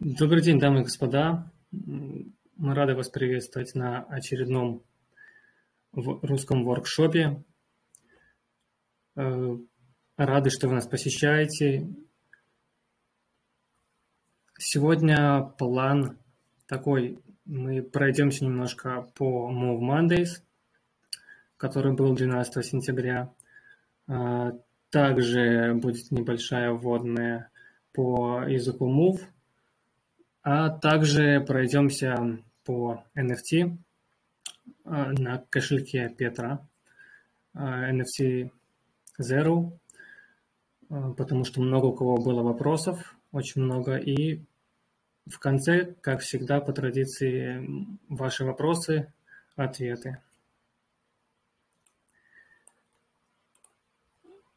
Добрый день, дамы и господа. Мы рады вас приветствовать на очередном русском воркшопе. Э, рады, что вы нас посещаете. Сегодня план такой. Мы пройдемся немножко по Move Mondays, который был 12 сентября. Э, также будет небольшая вводная по языку Move – а также пройдемся по NFT а, на кошельке Петра, а, NFT Zero, а, потому что много у кого было вопросов, очень много. И в конце, как всегда, по традиции, ваши вопросы, ответы.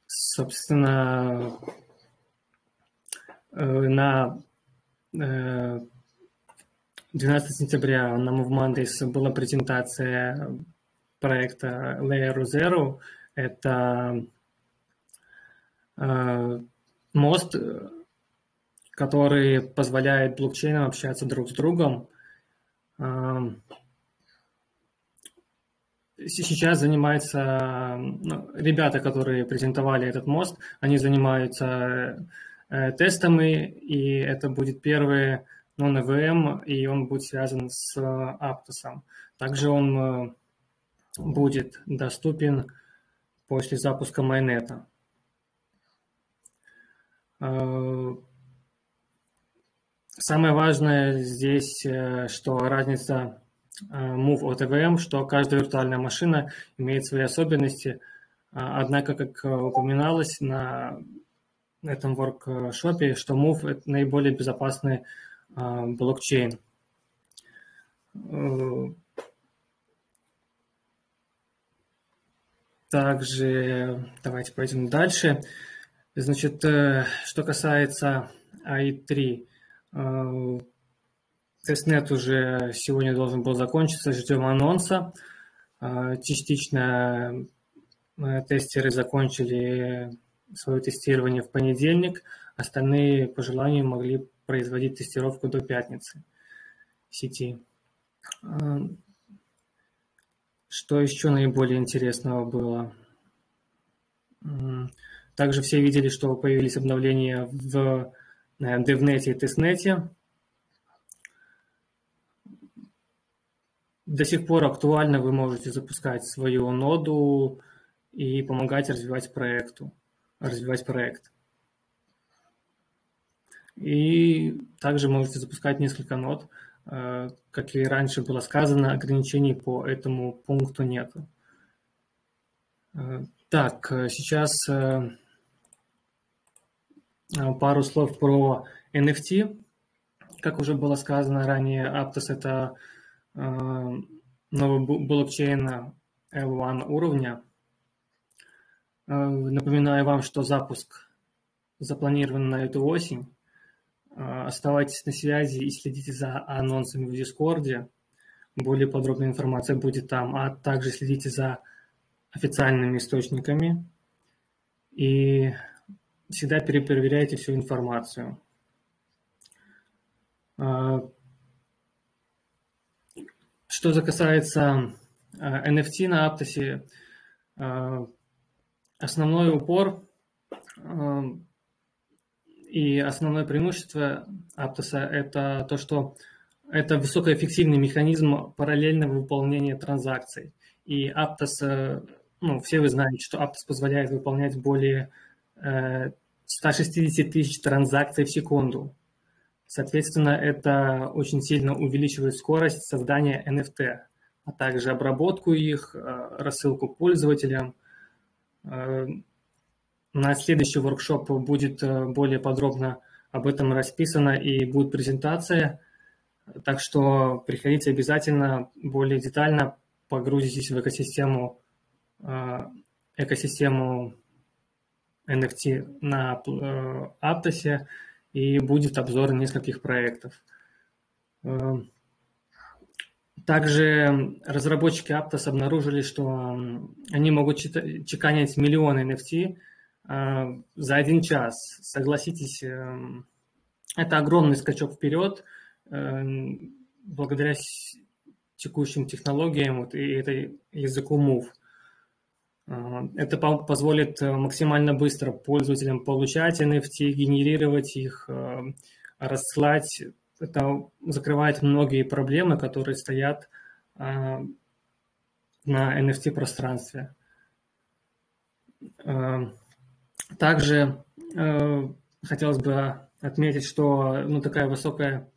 Собственно, э, на 12 э, сентября на Move Mondays была презентация проекта Layer Zero. Это э, мост, который позволяет блокчейнам общаться друг с другом. Э, сейчас занимаются ну, ребята, которые презентовали этот мост, они занимаются тестами, и это будет первый non-EVM, и он будет связан с Aptos. Также он э, будет доступен после запуска майнета. Э, самое важное здесь, что разница Move от EVM, что каждая виртуальная машина имеет свои особенности. Однако, как упоминалось, на этом воркшопе, что Move – это наиболее безопасный а, блокчейн. Э, также давайте пойдем дальше. Значит, э, что касается AI3, э, тестнет уже сегодня должен был закончиться, ждем анонса. Частично тестеры закончили свое тестирование в понедельник, остальные по желанию могли производить тестировку до пятницы сети. А, что еще наиболее интересного было? Также все видели, что появились обновления в DevNet и TestNet. До сих пор актуально вы можете запускать свою ноду и помогать развивать проекту развивать проект. И также можете запускать несколько нод. Э, как и раньше было сказано, ограничений по этому пункту нет. Э, так, сейчас э, пару слов про NFT. Как уже было сказано ранее, Aptos – это новый блокчейн L1 уровня – напоминаю вам, что запуск запланирован на эту осень. Э, оставайтесь на связи и следите за анонсами в Дискорде. Более подробная информация будет там, а также следите за официальными источниками и всегда перепроверяйте всю информацию. Э, что касается NFT на Аптосе, Основной упор эм, и основное преимущество Аптоса – это то, что это высокоэффективный механизм параллельного выполнения транзакций. И Aptos, э, ну, все вы знаете, что Aptos позволяет выполнять более 160 э, тысяч транзакций в секунду. Соответственно, это очень сильно увеличивает скорость создания NFT, а также обработку их, э, рассылку пользователям – на следующий воркшоп будет э, более подробно об этом расписано и будет презентация. Так что приходите обязательно более детально, погрузитесь в экосистему, э, экосистему NFT на Aptos, и будет обзор нескольких проектов. Также разработчики Aptos обнаружили, что они могут чеканить миллионы NFT а, за один час. Согласитесь, эм, Это огромный скачок вперед благодаря текущим технологиям вот, и этой языку Move. Это позволит максимально быстро пользователям получать NFT, генерировать их, рассылать. Это закрывает многие проблемы, которые стоят на NFT-пространстве. Также хотелось бы отметить, что ну, такая высокая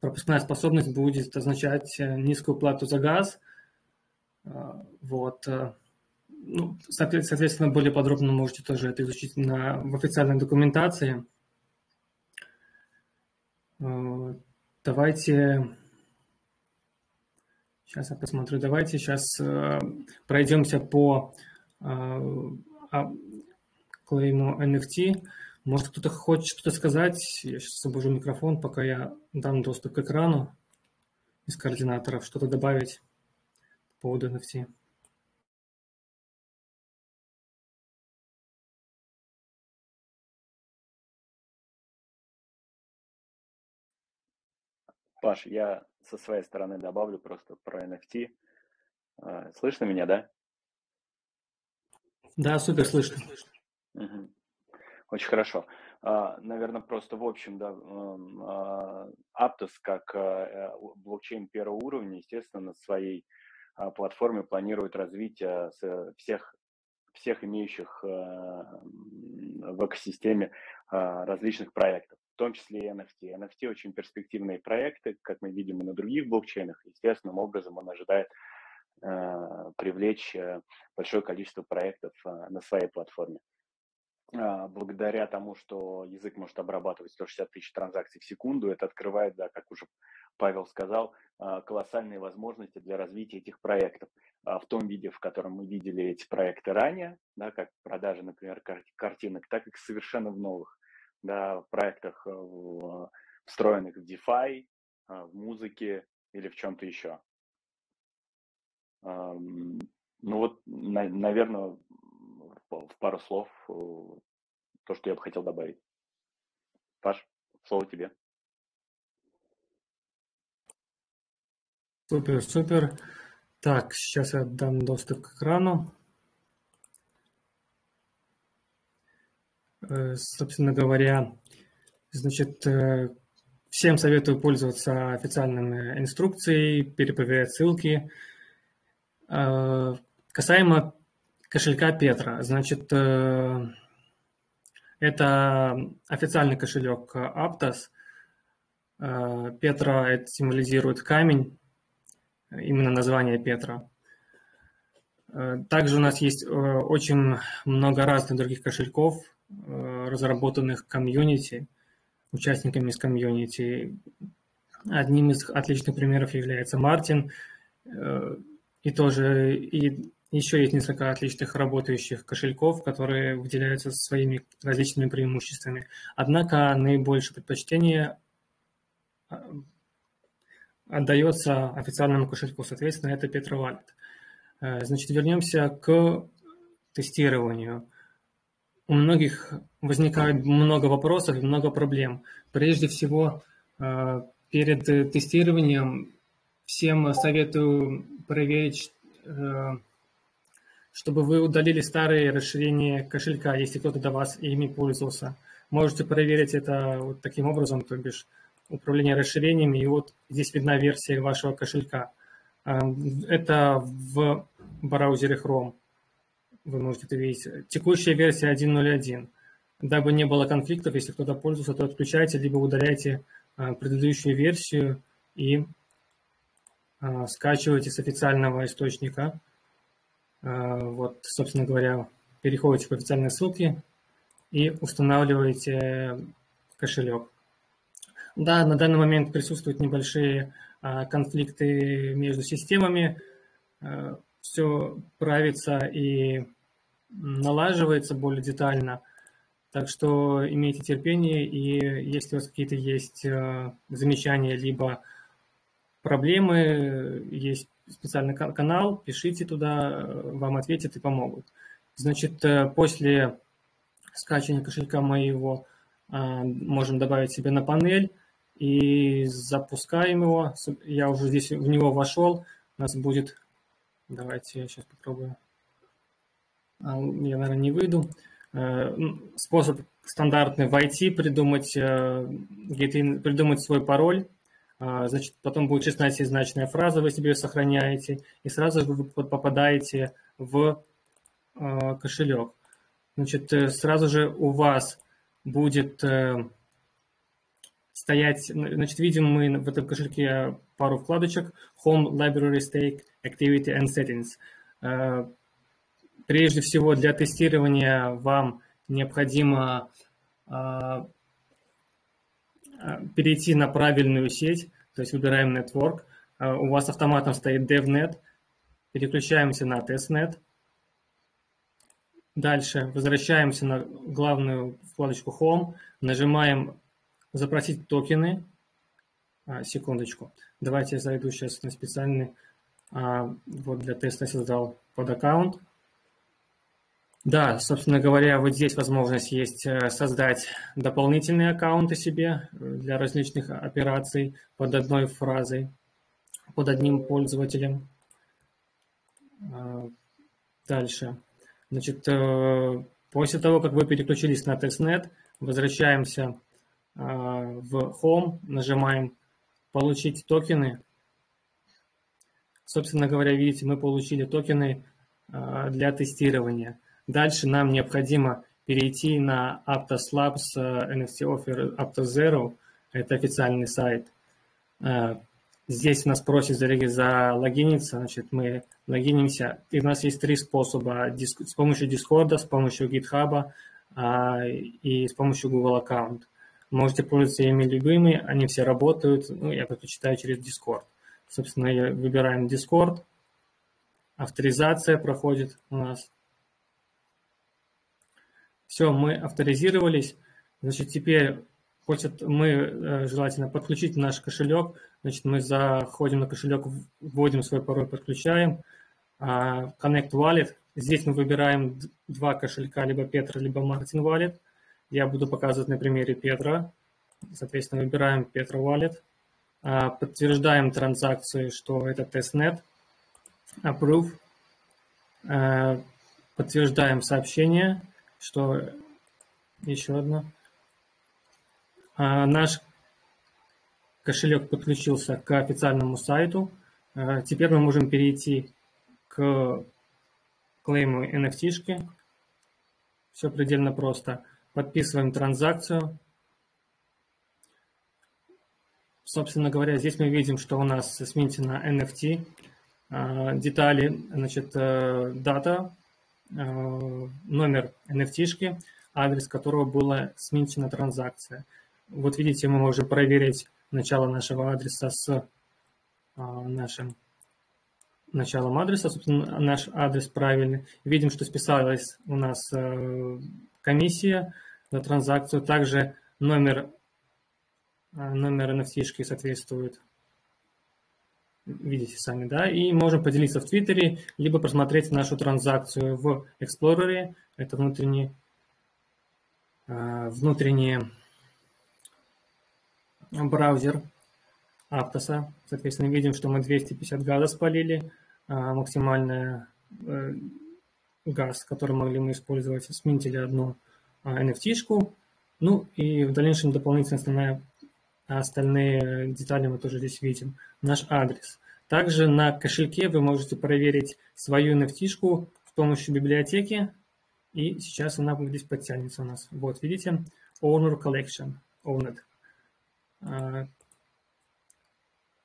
пропускная способность будет означать э, низкую плату за газ. А, вот. Э, ну, соответственно, более подробно можете тоже это изучить на, в официальной документации. А, давайте... Сейчас я посмотрю. Давайте сейчас э, пройдемся по клейму NFT. Может, кто-то хочет что-то сказать? Я сейчас освобожу микрофон, пока я дам доступ к экрану из координаторов. Что-то добавить по поводу NFT. Паш, я со своей стороны добавлю просто про NFT. А, слышно меня, да? Да, супер, слышно. Угу. Очень хорошо. А, Наверное, просто в общем, да, а, Aptos как блокчейн первого уровня, естественно, на своей платформе планирует развитие всех всех имеющих в экосистеме различных проектов, в том числе и NFT. NFT очень перспективные проекты, как мы видим и на других блокчейнах. Естественным образом он ожидает привлечь большое количество проектов на своей платформе. А, благодаря тому, что язык может обрабатывать 160 тысяч транзакций в секунду, это открывает, да, как уже Павел сказал, а, колоссальные возможности для развития этих проектов а, в том виде, в котором мы видели эти проекты ранее, да, как продажи, например, картинок, так и совершенно в новых да, проектах, встроенных в DeFi, в музыке или в чем-то еще. Ну вот, наверное, в пару слов э, то, что я бы хотел добавить. Паш, слово тебе. Супер, супер. Так, сейчас я дам доступ к экрану. Собственно говоря, значит, э, всем советую пользоваться официальными инструкцией, перепроверять ссылки. Касаемо кошелька Петра. Значит, э, это официальный кошелек Aptos. Э, Петра это символизирует камень, именно название Петра. Э, также у нас есть очень много разных других кошельков, разработанных комьюнити, участниками из комьюнити. Одним из отличных примеров является Мартин, и тоже и еще есть несколько отличных работающих кошельков, которые выделяются своими различными преимуществами. Однако наибольшее предпочтение а, отдается официальному кошельку, соответственно, это. Э, значит, вернемся к тестированию. У многих возникает много вопросов и много проблем. Прежде всего, э, перед тестированием всем советую проверить э, чтобы вы удалили старые расширения кошелька, если кто-то до вас ими пользовался. Можете проверить это вот таким образом, то бишь управление расширениями, и вот здесь видна версия вашего кошелька. Эм, это в браузере Chrome. Вы можете это видеть. Текущая версия 1.0.1. Дабы не было конфликтов, если кто-то пользовался, то отключайте, либо удаляйте э, предыдущую версию и э, скачивайте с официального источника а, вот, собственно говоря, переходите по официальной ссылке и устанавливаете кошелек. Да, на данный момент присутствуют небольшие а, конфликты между системами. А, Все правится и налаживается более детально. Так что имейте терпение, и если у вас какие-то есть замечания, либо проблемы, есть специальный канал, пишите туда, вам ответят и помогут. Значит, э, после скачивания кошелька моего можем добавить себе на панель и запускаем его. Я уже здесь в него вошел. У нас будет... Давайте я сейчас попробую. Я, наверное, не выйду. Э, способ стандартный войти, придумать, э, придумать свой пароль. А, значит, потом будет 16-значная фраза, вы себе сохраняете, и сразу вы попадаете в э, кошелек. Значит, сразу же у вас будет стоять, значит, видим мы в этом кошельке пару вкладочек Home, Library, Stake, Activity and Settings. Прежде всего для тестирования вам необходимо а, а, перейти на правильную сеть, то есть выбираем Network. А, у вас автоматом стоит DevNet, переключаемся на TestNet. Дальше возвращаемся на главную вкладочку Home, нажимаем «Запросить токены». Секундочку. Давайте я зайду сейчас на специальный, вот для теста создал под аккаунт. Да, собственно говоря, вот здесь возможность есть э, создать дополнительные аккаунты себе э, для различных операций под одной фразой, под одним пользователем. А, дальше. Значит, э, после того, как вы переключились на testnet, возвращаемся а, в Home, нажимаем «Получить токены». Собственно говоря, видите, мы получили токены а, для тестирования. Дальше нам необходимо перейти на Aptos Labs NFT Offer Aptos Zero. Это официальный сайт. Э, здесь нас просит залогиниться, значит, мы логинимся. И у нас есть три способа. С помощью Discord, с помощью GitHub а, и с помощью Google аккаунт. Можете пользоваться ими любыми, они все работают. Ну, я предпочитаю через Discord. Собственно, выбираем Discord. Авторизация проходит у нас. Все, мы авторизировались. Значит, теперь хочет мы э, желательно подключить наш кошелек. Значит, мы заходим на кошелек, вводим свой пароль, подключаем. А, Connect Wallet. Здесь мы выбираем два кошелька, либо Petra, либо Martin Wallet. Я буду показывать на примере Петра. Соответственно, выбираем Petra Wallet. А, подтверждаем транзакцию, что это тестнет. Approve. А, подтверждаем сообщение что еще одно. А, наш кошелек подключился к официальному сайту. А, теперь мы можем перейти к клейму NFT. -шки. Все предельно просто. Подписываем транзакцию. Собственно говоря, здесь мы видим, что у нас сменена NFT. А, детали, значит, э, дата номер NFT, адрес которого была сменена транзакция. Вот видите, мы можем проверить начало нашего адреса с э, нашим началом адреса, собственно, наш адрес правильный. Видим, что списалась у нас э, комиссия за транзакцию. Также номер, номер NFT соответствует видите сами, да, и можем поделиться в Твиттере, либо просмотреть нашу транзакцию в Explorer, это внутренний, а, внутренний браузер Аптоса. Соответственно, видим, что мы 250 газа спалили, а, максимальная э, газ, который могли мы использовать, сменили одну NFT-шку, ну и в дальнейшем дополнительно основная а остальные детали мы тоже здесь видим. Наш адрес. Также на кошельке вы можете проверить свою nft с помощью библиотеки. И сейчас она здесь подтянется у нас. Вот, видите? Owner Collection. Owned. А,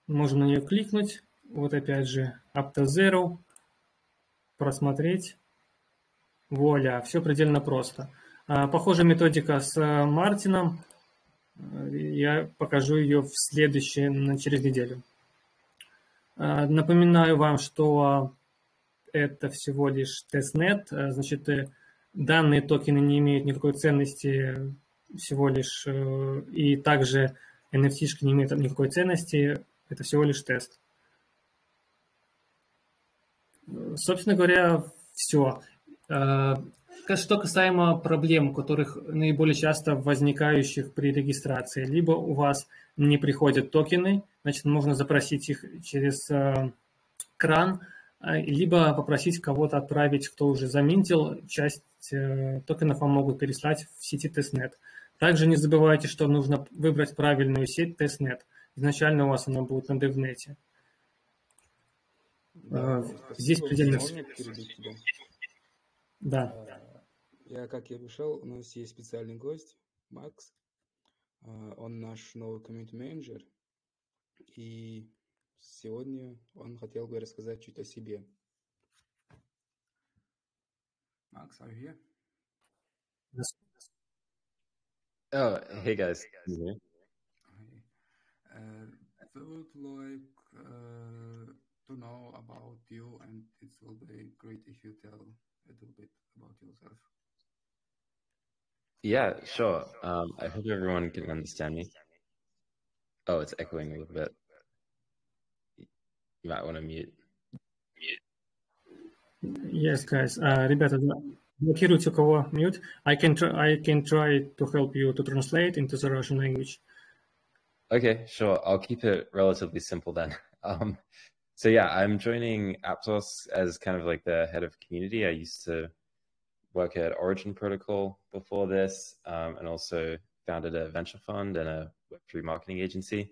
можем на нее кликнуть. Вот опять же Up to Zero. Просмотреть. Вуаля, все предельно просто. А, похожая методика с Martian ом. Я покажу ее в следующее, через неделю. А, напоминаю вам, что это всего лишь testnet, а, значит, э, данные токены не имеют никакой ценности, всего лишь, э, и также NFT не имеют никакой ценности, это всего лишь тест. Собственно говоря, все. А, Что касаемо проблем, которых наиболее часто возникающих при регистрации, либо у вас не приходят токены, значит, можно запросить их через э, кран, э, либо попросить кого-то отправить, кто уже за mint ил, часть э, токенов вам могут переслать в сети testnet. Также не забывайте, что нужно выбрать правильную сеть testnet. Изначально у вас она будет на DevNet. Да, Здесь предельно... Да. Я, как я пришел, у нас есть специальный гость, Макс. А, он наш новый community-менеджер. И сегодня он хотел бы рассказать чуть о себе. Макс, are you here? Oh, hey guys. Yeah. Uh, I would like uh, to know about you, and it will be great if you tell a little bit about yourself. Yeah, sure. Um, I hope everyone can understand me. Oh, it's echoing a little bit. You might want to mute. Yes, guys. Uh, ребята, блокируйте у кого mute. I can try. I can try to help you to translate into the Russian language. Okay, sure. I'll keep it relatively simple then. Um, so yeah, I'm joining Aptos as kind of like the head of community. I used to work at Origin Protocol before this, um, and also founded a venture fund and a Web3 marketing agency.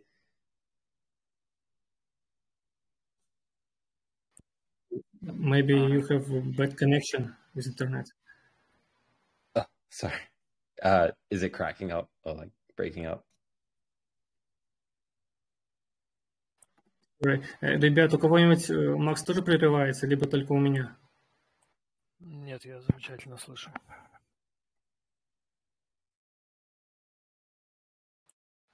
Maybe you have a bad connection with internet. Oh, sorry. Uh, is it cracking up or like breaking up? Ребят, у кого-нибудь Макс тоже прерывается, либо только у меня? Нет, я замечательно слышу.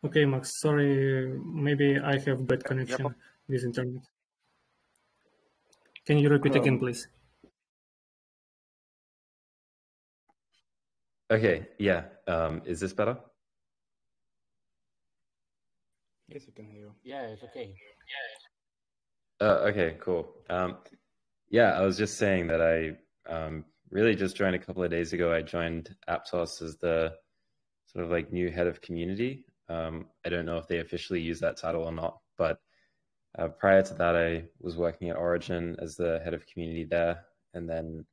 Okay, Max, sorry, maybe I have bad connection with internet. Can you repeat again, please? Okay, yeah. Um, is this better? Yes, you can hear. Yeah, it's okay. Yeah. Uh, okay, cool. Um, yeah, I was just saying that I um, really just joined a couple of days ago. I joined Aptos as the sort of like new head of community. Um, I don't know if they officially use that title or not, but uh, prior to that, I was working at Origin as the head of community there. And then,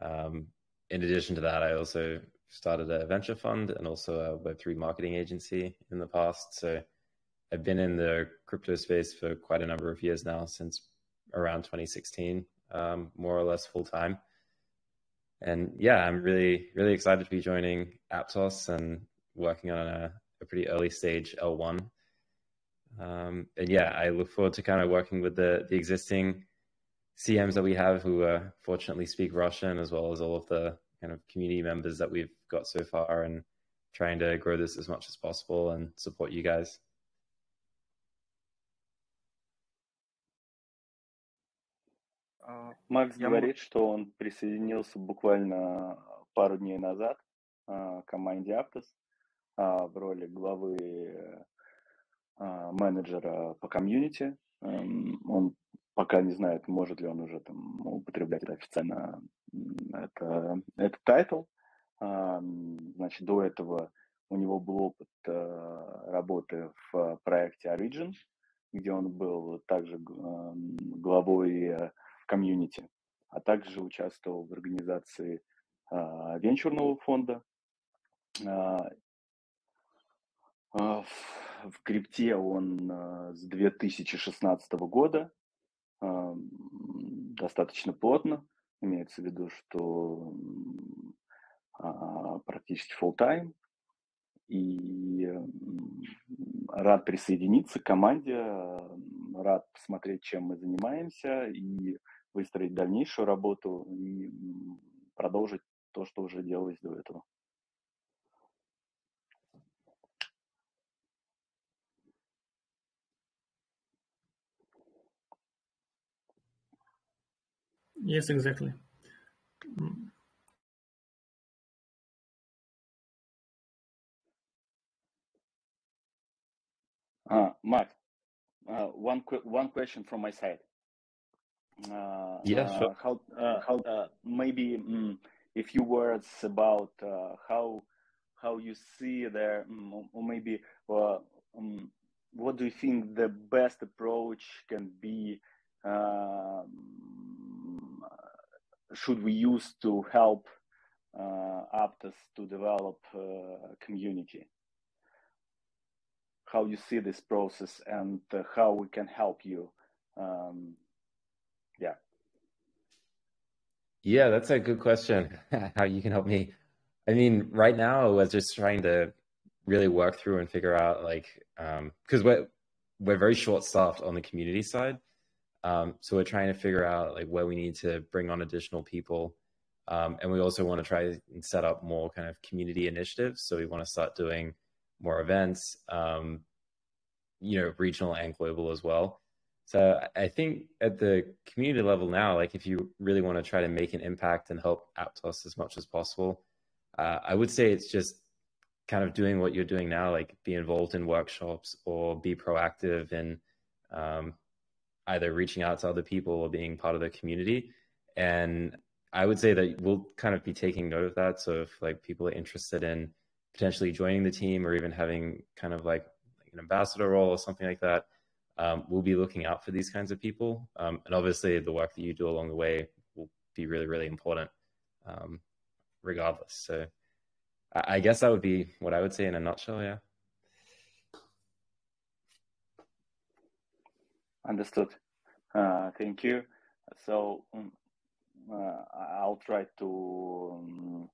um, in addition to that, I also started a venture fund and also a Web3 marketing agency in the past. So I've been in the crypto space for quite a number of years now, since around 2016, um, more or less full time and yeah, I'm really really excited to be joining Aptos and working on a, a pretty early stage L1. Um, and yeah, I look forward to kind of working with the the existing CMs that we have who uh, fortunately speak Russian, as well as all of the kind of community members that we've got so far, and trying to grow this as much as possible and support you guys. Макс Я говорит, что он присоединился буквально пару дней назад к команде Aptos в роли главы менеджера по community. Он пока не знает, может ли он уже там употреблять это официально, это, этот title. Значит, до этого у него был опыт работы в проекте Origin, где он был также главой комьюнити, а также участвовал в организации а, венчурного фонда. А, а, в, крипте он а, с 2016 года а, достаточно плотно, имеется в виду, что а, практически full time и рад присоединиться к команде, рад посмотреть, чем мы занимаемся и выстроить дальнейшую работу и продолжить то, что уже делалось до этого. Yes, exactly. Uh, Mark, uh, one one question from my side. Uh, yeah, sure. How how maybe um, a few words about uh, how how you see there, mm, or maybe uh, um, what do you think the best approach can be? Um, should we use to help uh, Aptos to develop uh, community? How you see this process and uh, how we can help you? Um, yeah. Yeah, that's a good question. how you can help me? I mean, right now I was just trying to really work through and figure out like because um, we're we're very short staffed on the community side. Um, so we're trying to figure out like where we need to bring on additional people. Um, and we also want to try and set up more kind of community initiatives. So we want to start doing more events, um, you know, regional and global as well. So I think at the community level now, like if you really want to try to make an impact and help Aptos as much as possible, uh, I would say it's just kind of doing what you're doing now, like be involved in workshops or be proactive in um, either reaching out to other people or being part of the community. And I would say that we'll kind of be taking note of that. So if like people are interested in potentially joining the team or even having kind of like, like an ambassador role or something like that, um, we'll be looking out for these kinds of people. Um, and obviously, the work that you do along the way will be really, really important, um, regardless. So I, I guess that would be what I would say in a nutshell. Yeah. Understood. Uh, thank you. So um, uh, I'll try to um,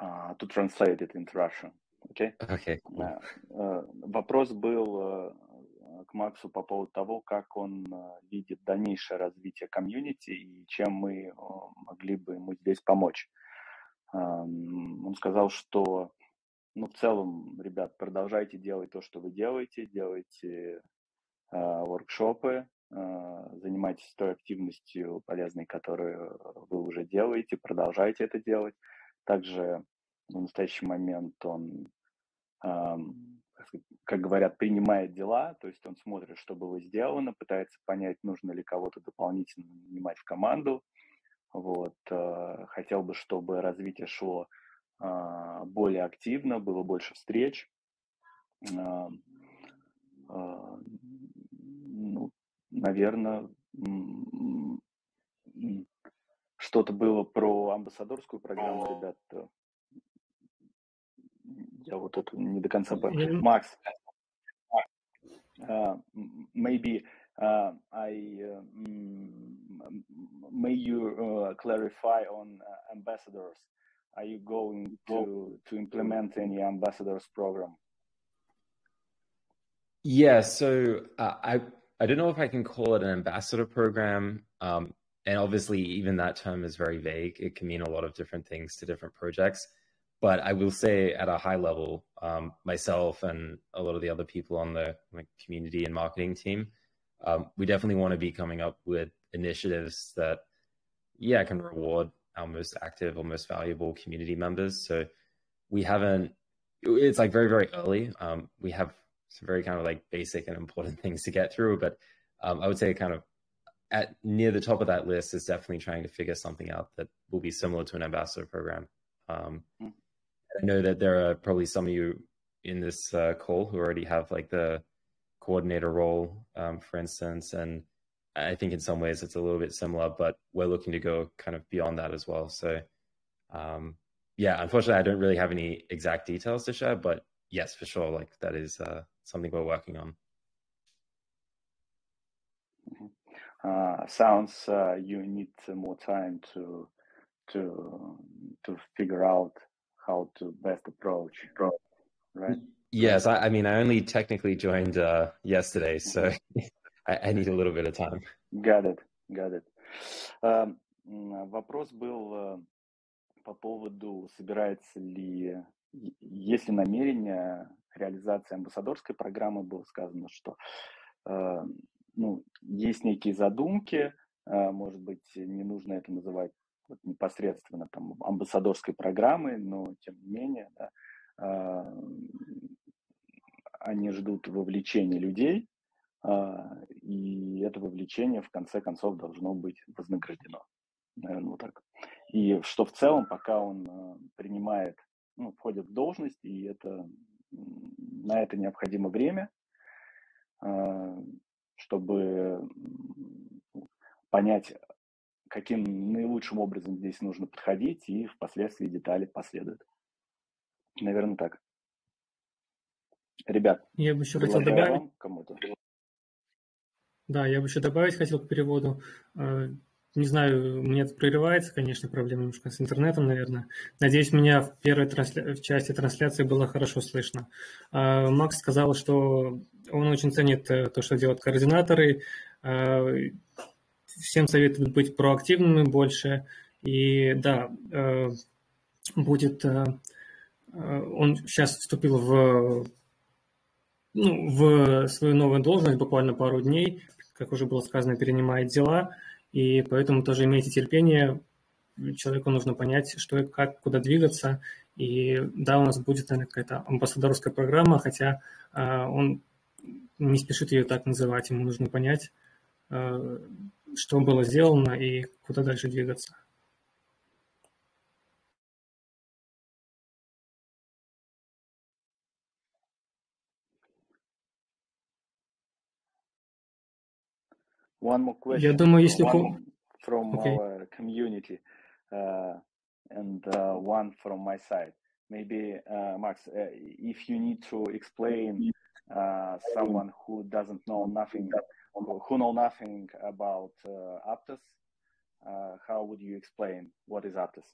uh, to translate it into Russian. Okay? Okay. Cool. Uh, вопрос был к Максу по поводу того, как он видит дальнейшее развитие комьюнити и чем мы могли бы ему здесь помочь. Он сказал, что ну, в целом, ребят, продолжайте делать то, что вы делаете, делайте воркшопы, занимайтесь той активностью полезной, которую вы уже делаете, продолжайте это делать. Также в настоящий момент он, как говорят, принимает дела, то есть он смотрит, что было сделано, пытается понять, нужно ли кого-то дополнительно нанимать в команду. Вот. Хотел бы, чтобы развитие шло более активно, было больше встреч. Ну, наверное, что-то было про амбассадорскую программу, ребят. Я вот это не до конца понял. Макс, uh, maybe uh, I uh, may you uh, clarify on uh, ambassadors. Are you going to to implement any ambassadors program? Yeah, so uh, I I don't know if I can call it an ambassador program. Um, and obviously, even that term is very vague. It can mean a lot of different things to different projects. But I will say, at a high level, um, myself and a lot of the other people on the community and marketing team, um, we definitely want to be coming up with initiatives that, yeah, can reward our most active or most valuable community members. So we haven't. It's like very very early. Um, we have some very kind of like basic and important things to get through. But um, I would say kind of at near the top of that list is definitely trying to figure something out that will be similar to an ambassador program. Um, mm. I know that there are probably some of you in this uh, call who already have like the coordinator role, um, for instance, and I think in some ways it's a little bit similar, but we're looking to go kind of beyond that as well. So, um, yeah, unfortunately, I don't really have any exact details to share, but yes, for sure, like that is uh, something we're working on. Uh, sounds uh, you need more time to to to figure out how to best approach, right? Yes, I, I mean I only technically joined uh, yesterday, so I, I need a little bit of time. Got it, got it. Um, вопрос был uh, по поводу собирается ли, есть ли намерение реализации амбассадорской программы было сказано, что э, ну, есть некие задумки, э, может быть, не нужно это называть вот, непосредственно там, амбассадорской программой, но тем не менее да, э, они ждут вовлечения людей, э, и это вовлечение в конце концов должно быть вознаграждено. Наверное, вот так. И что в целом, пока он э, принимает, ну, входит в должность, и это, на это необходимо время, чтобы понять, каким наилучшим образом здесь нужно подходить, и впоследствии детали последуют. Наверное, так. Ребят, я бы еще хотел добавить. Кому-то. Да, я бы еще добавить хотел к переводу. Э, не знаю, у меня это прерывается, конечно, проблема немножко с интернетом, наверное. Надеюсь, меня в первой трансля... в части трансляции было хорошо слышно. Э, Макс сказал, что он очень ценит э, то, что делают координаторы. Всем советует быть проактивными больше. И да, будет... Он сейчас вступил в ну, в свою новую должность буквально пару дней, как уже было сказано, перенимает дела, и поэтому тоже имейте терпение, человеку нужно понять, что и как, куда двигаться, и да, у нас будет, наверное, какая-то амбассадорская программа, хотя э, он не спешит ее так называть, ему нужно понять, э, что было сделано и куда дальше двигаться. One more question. Я думаю, если from okay. our community uh, and uh, one from my side. Maybe uh, Max, uh, if you need to explain uh, someone who doesn't know nothing, who know nothing about uh, Aptos, how would you explain what is Aptos?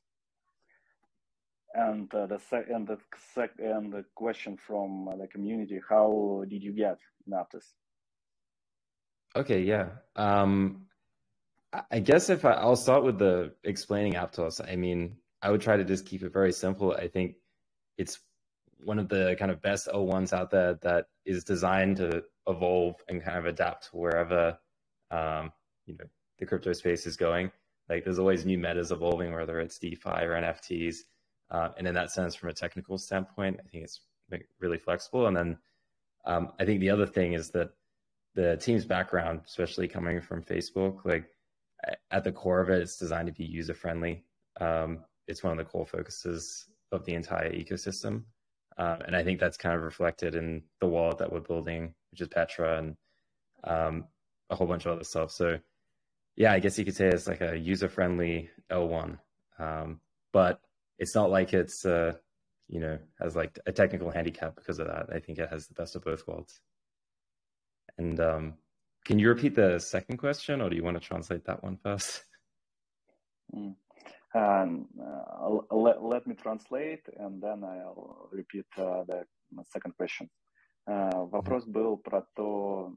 And the sec- and the sec- and the question from the community: How did you get in Aptos? Okay, yeah. Um, I guess if I, I'll start with the explaining Aptos. I mean, I would try to just keep it very simple. I think it's one of the kind of best O1s out there that is designed to evolve and kind of adapt wherever um, you know the crypto space is going. Like there's always new metas evolving, whether it's DeFi or NFTs. Uh, and in that sense, from a technical standpoint, I think it's really flexible. And then um, I think the other thing is that the team's background, especially coming from Facebook, like at the core of it, it's designed to be user friendly. Um, it's one of the core focuses of the entire ecosystem. Uh, and I think that's kind of reflected in the wallet that we're building, which is Petra and um, a whole bunch of other stuff. So, yeah, I guess you could say it's like a user friendly L1. Um, but it's not like it's, uh, you know, has like a technical handicap because of that. I think it has the best of both worlds. And um, can you repeat the second question, or do you want to translate that one first? Mm. Um, uh, let, let me translate, and then I'll repeat uh, the second question. Uh, вопрос был про то,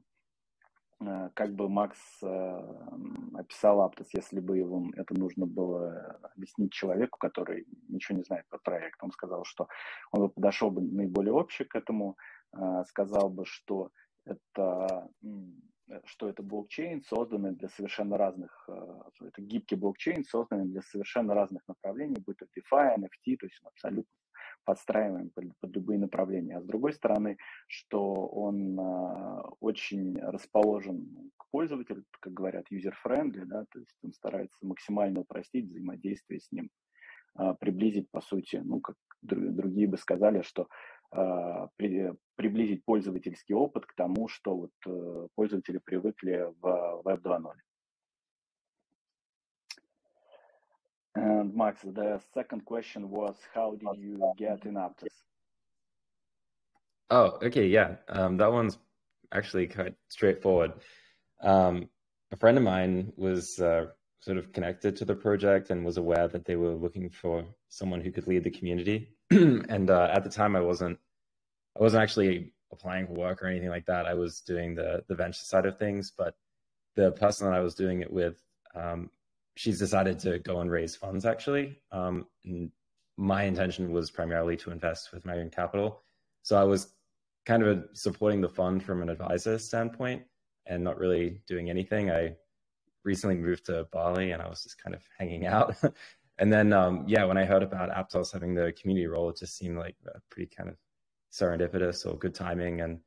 uh, как бы Макс uh, описал Аптос, если бы его это нужно было объяснить человеку, который ничего не знает про проект. Он сказал, что он бы подошел бы наиболее общий к этому, сказал бы, что это что это блокчейн, созданный для совершенно разных, э, это гибкий блокчейн, созданный для совершенно разных направлений, будь то DeFi, NFT, то есть абсолютно подстраиваем под, под любые направления. А с другой стороны, что он э, очень расположен к пользователю, как говорят, user-friendly, да, то есть он старается максимально упростить взаимодействие с ним, э, приблизить, по сути, ну, как другие бы сказали, что а, приблизить пользовательский опыт к тому, что вот э, пользователи привыкли в Web 2.0. And Max, the second question was, how did you get in Aptos? Oh, okay, yeah. Um, that one's actually quite straightforward. Um, a friend of mine was uh, sort of connected to the project and was aware that they were looking for someone who could lead the community. and uh, at the time, I wasn't I wasn't actually applying for work or anything like that. I was doing the the venture side of things, but the person that I was doing it with, um, she's decided to go and raise funds actually. Um, my intention was primarily to invest with my own capital, so I was kind of supporting the fund from an advisor standpoint and not really doing anything. I recently moved to Bali and I was just kind of hanging out. and then, um, yeah, when I heard about Aptos having the community role, it just seemed like pretty kind of serendipitous or good timing. And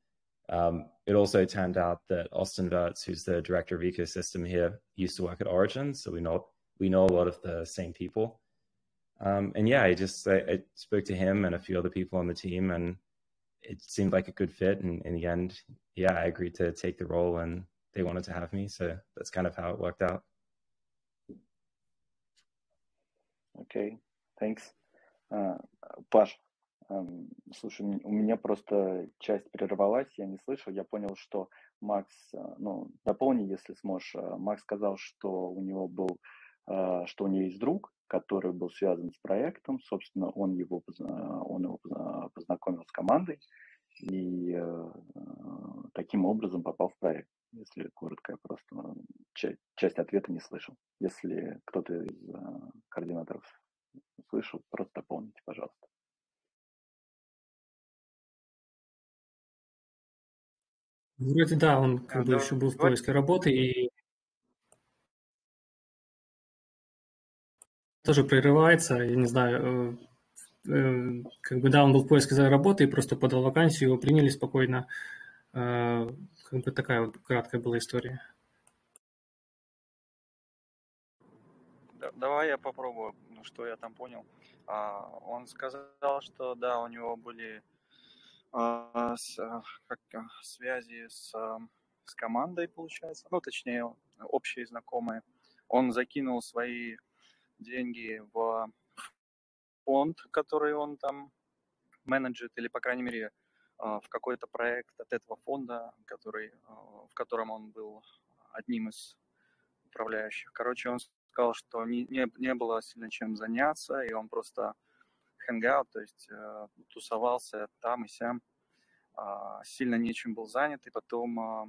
um, it also turned out that Austin Wertz, who's the director of ecosystem here, used to work at Origin, so we know we know a lot of the same people. Um, and yeah, I just I, I, spoke to him and a few other people on the team, and it seemed like a good fit. And in the end, yeah, I agreed to take the role, and they wanted to have me, so that's kind of how it worked out. Okay, thanks, uh, слушай, у меня просто часть прервалась, я не слышал. Я понял, что Макс, ну, дополни, если сможешь. Макс сказал, что у него был, что у него есть друг, который был связан с проектом. Собственно, он его, он его познакомил с командой и э, таким образом попал в проект. Если коротко, я просто часть, часть ответа не слышал. Если кто-то из э, координаторов слышал, просто дополните, пожалуйста. Вроде да, он как бы Да, еще был в поиске работы и тоже прерывается, я не знаю, э, э, как бы да, он был в поиске за работы и просто подал вакансию, его приняли спокойно. Э, Как бы такая вот краткая была история. Да- Давай я попробую, ну, что я там понял. А, Он сказал, что да, у него были с- а, как, а, связи с, а, с командой, получается, ну, точнее, общие знакомые. Он закинул свои деньги в фонд, который он там менеджит, или, по крайней мере, а, в какой-то проект от этого фонда, который, а, в котором он был одним из управляющих. Короче, он сказал, что не, не, не было сильно чем заняться, и он просто hangout, то есть э, тусовался там и сям, а, сильно нечем был занят, и потом а,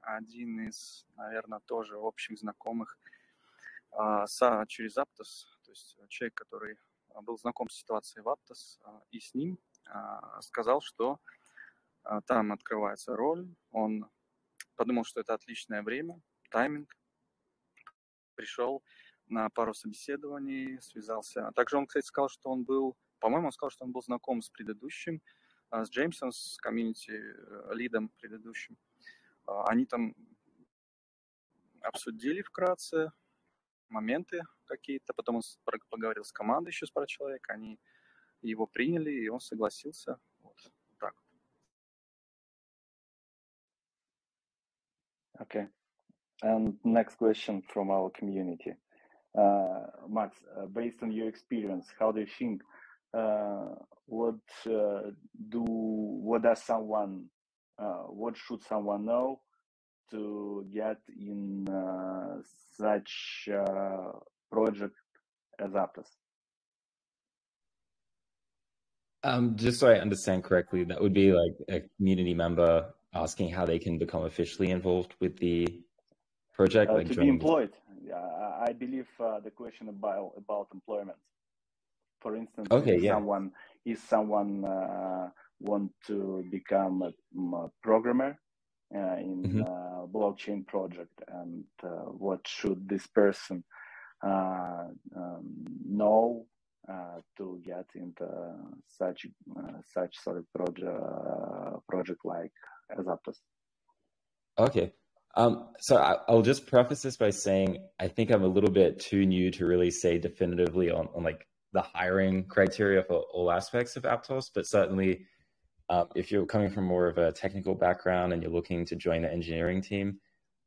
один из, наверное, тоже общих знакомых са- через Aptos, то есть человек, который был знаком с ситуацией в Aptos, а, и с ним сказал, что там открывается роль, он подумал, что это отличное время, тайминг, пришел на пару собеседований, связался. Также он, кстати, сказал, что он был, по-моему, он сказал, что он был знаком с предыдущим, а, с Джеймсом, с комьюнити э, лидом предыдущим. А, Они там обсудили вкратце моменты какие-то, потом он поговорил с командой еще с парой человек, они его приняли, и он согласился. Вот так. Okay. And next question from our community. Uh, Max, uh, based on your experience, how do you think uh, what uh, do what does someone uh, what should someone know to get in uh, such uh, project as Aptos? Um, just so I understand correctly, that would be like a community member asking how they can become officially involved with the project, Uh, like to be employed, I I believe uh, the question about about employment. For instance, Okay, if yeah. someone if someone uh, want to become a, mm, a programmer uh, in Mhm. uh, blockchain project, and uh, what should this person uh, um, know uh, to get into such uh, such sort of project project like Azaptos? Okay. Um, so I, I'll just preface this by saying I think I'm a little bit too new to really say definitively on, on like the hiring criteria for all aspects of Aptos, but certainly um, if you're coming from more of a technical background and you're looking to join the engineering team,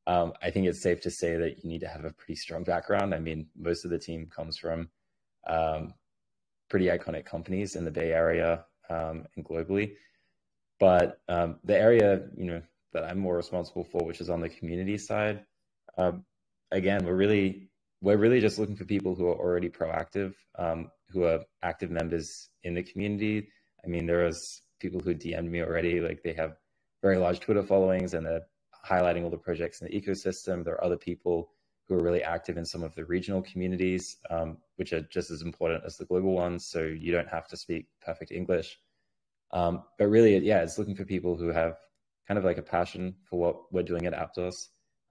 um, I think it's safe to say that you need to have a pretty strong background. I mean, most of the team comes from um, pretty iconic companies in the Bay Area um, and globally. But um, the area, you know, that I'm more responsible for, which is on the community side, um, again, we're really we're really just looking for people who are already proactive, um, who are active members in the community. I mean, there is people who DM'd me already, like they have very large Twitter followings and they're highlighting all the projects in the ecosystem. There are other people who are really active in some of the regional communities, um, which are just as important as the global ones. So you don't have to speak perfect English. Um, but really, yeah, it's looking for people who have kind of like a passion for what we're doing at Aptos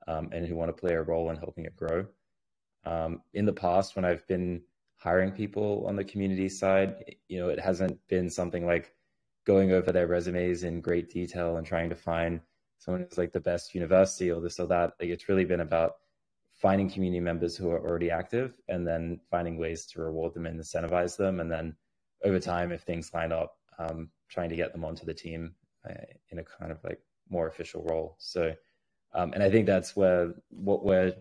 um, and who want to play a role in helping it grow. Um, in the past, when I've been hiring people on the community side, you know, it hasn't been something like going over their resumes in great detail and trying to find someone who's like the best university or this or that. Like it's really been about finding community members who are already active and then finding ways to reward them and incentivize them. And then over time, if things line up, um, trying to get them onto the team in a kind of like more official role. So, um, and I think that's where what we're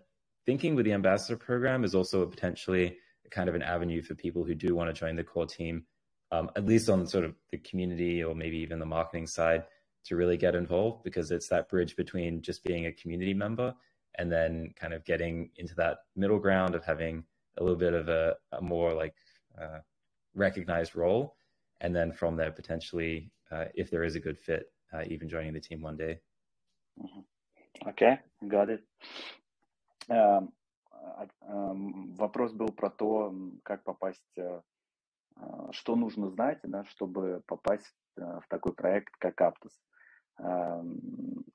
thinking with the ambassador program is also potentially kind of an avenue for people who do want to join the core team, um, at least on sort of the community or maybe even the marketing side, to really get involved because it's that bridge between just being a community member and then kind of getting into that middle ground of having a little bit of a, a more like uh, recognized role. And then from there, potentially, uh, if there is a good fit, uh, even joining the team one day. Okay, got it. Um, вопрос был про то, как попасть, что нужно знать, да, чтобы попасть в такой проект, как Aptos.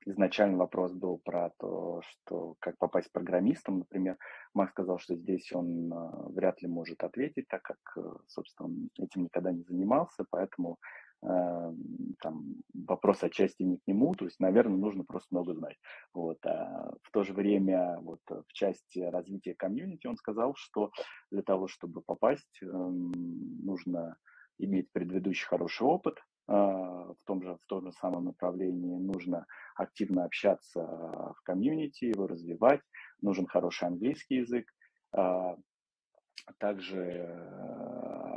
Изначально вопрос был про то, что как попасть программистом, например. Макс сказал, что здесь он вряд ли может ответить, так как, собственно, этим никогда не занимался, поэтому там, вопрос отчасти не к нему, то есть, наверное, нужно просто много знать. Вот. А в то же время вот, в части развития комьюнити он сказал, что для того, чтобы попасть, нужно иметь предыдущий хороший опыт, в том же, в том же самом направлении, нужно активно общаться в комьюнити, его развивать, нужен хороший английский язык, также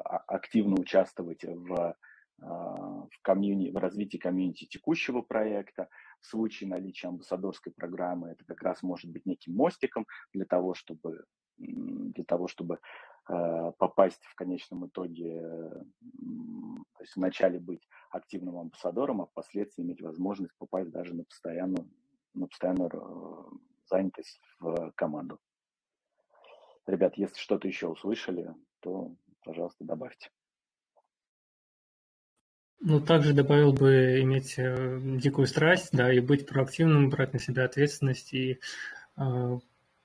активно участвовать в в, комьюни, в развитии комьюнити текущего проекта. В случае наличия амбассадорской программы это как раз может быть неким мостиком для того, чтобы, для того, чтобы э, попасть в конечном итоге, то есть вначале быть активным амбассадором, а впоследствии иметь возможность попасть даже на постоянную, на постоянную э, занятость в команду. Ребят, если что-то еще услышали, то, пожалуйста, добавьте. Ну, также добавил бы иметь э, дикую страсть, да, и быть проактивным, брать на себя ответственность и э,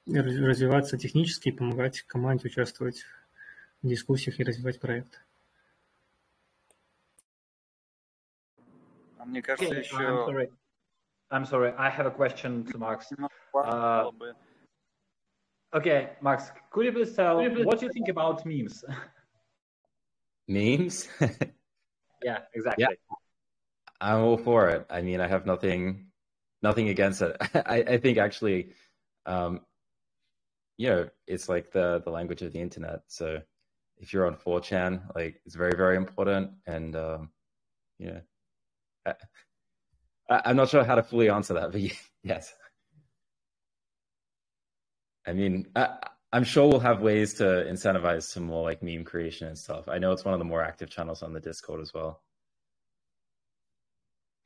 развиваться технически, помогать команде участвовать в дискуссиях и развивать проект. А мне кажется, Okay, еще... I'm sorry. I'm sorry. I have a question to Max. Uh, okay, Max, could you please tell what you think about memes? Memes? Yeah, exactly. Yeah. I'm all for it. I mean, I have nothing, nothing against it. I, I think actually, um, you know, it's like the the language of the internet. So if you're on 4chan, like it's very very important. And um, you know, I, I'm not sure how to fully answer that, but yes. I mean, I, I'm sure we'll have ways to incentivize some more like meme creation and stuff. I know it's one of the more active channels on the Discord as well.